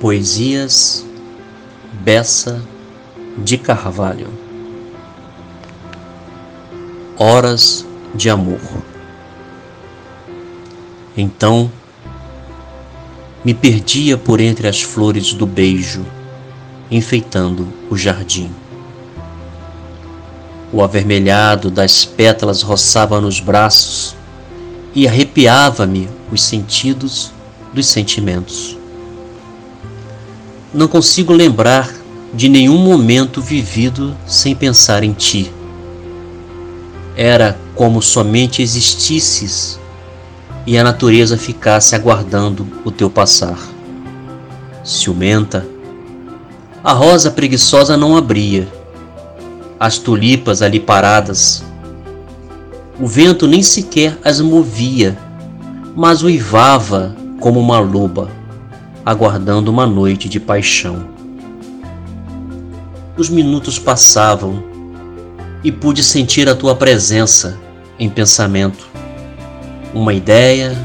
Poesias Bessa de Carvalho Horas de Amor Então me perdia por entre as flores do beijo, enfeitando o jardim. O avermelhado das pétalas roçava nos braços e arrepiava-me os sentidos dos sentimentos. Não consigo lembrar de nenhum momento vivido sem pensar em ti. Era como somente existisses e a natureza ficasse aguardando o teu passar. Ciumenta, a rosa preguiçosa não abria, as tulipas ali paradas. O vento nem sequer as movia, mas uivava como uma loba aguardando uma noite de paixão. Os minutos passavam e pude sentir a tua presença em pensamento, uma ideia,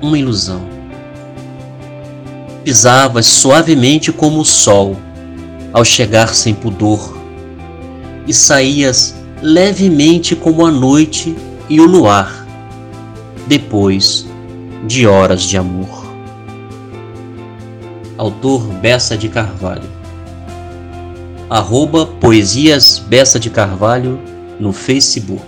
uma ilusão. Pisavas suavemente como o sol ao chegar sem pudor e saías levemente como a noite e o luar, depois de horas de amor. Autor Bessa de Carvalho. Arroba Poesias Bessa de Carvalho no Facebook.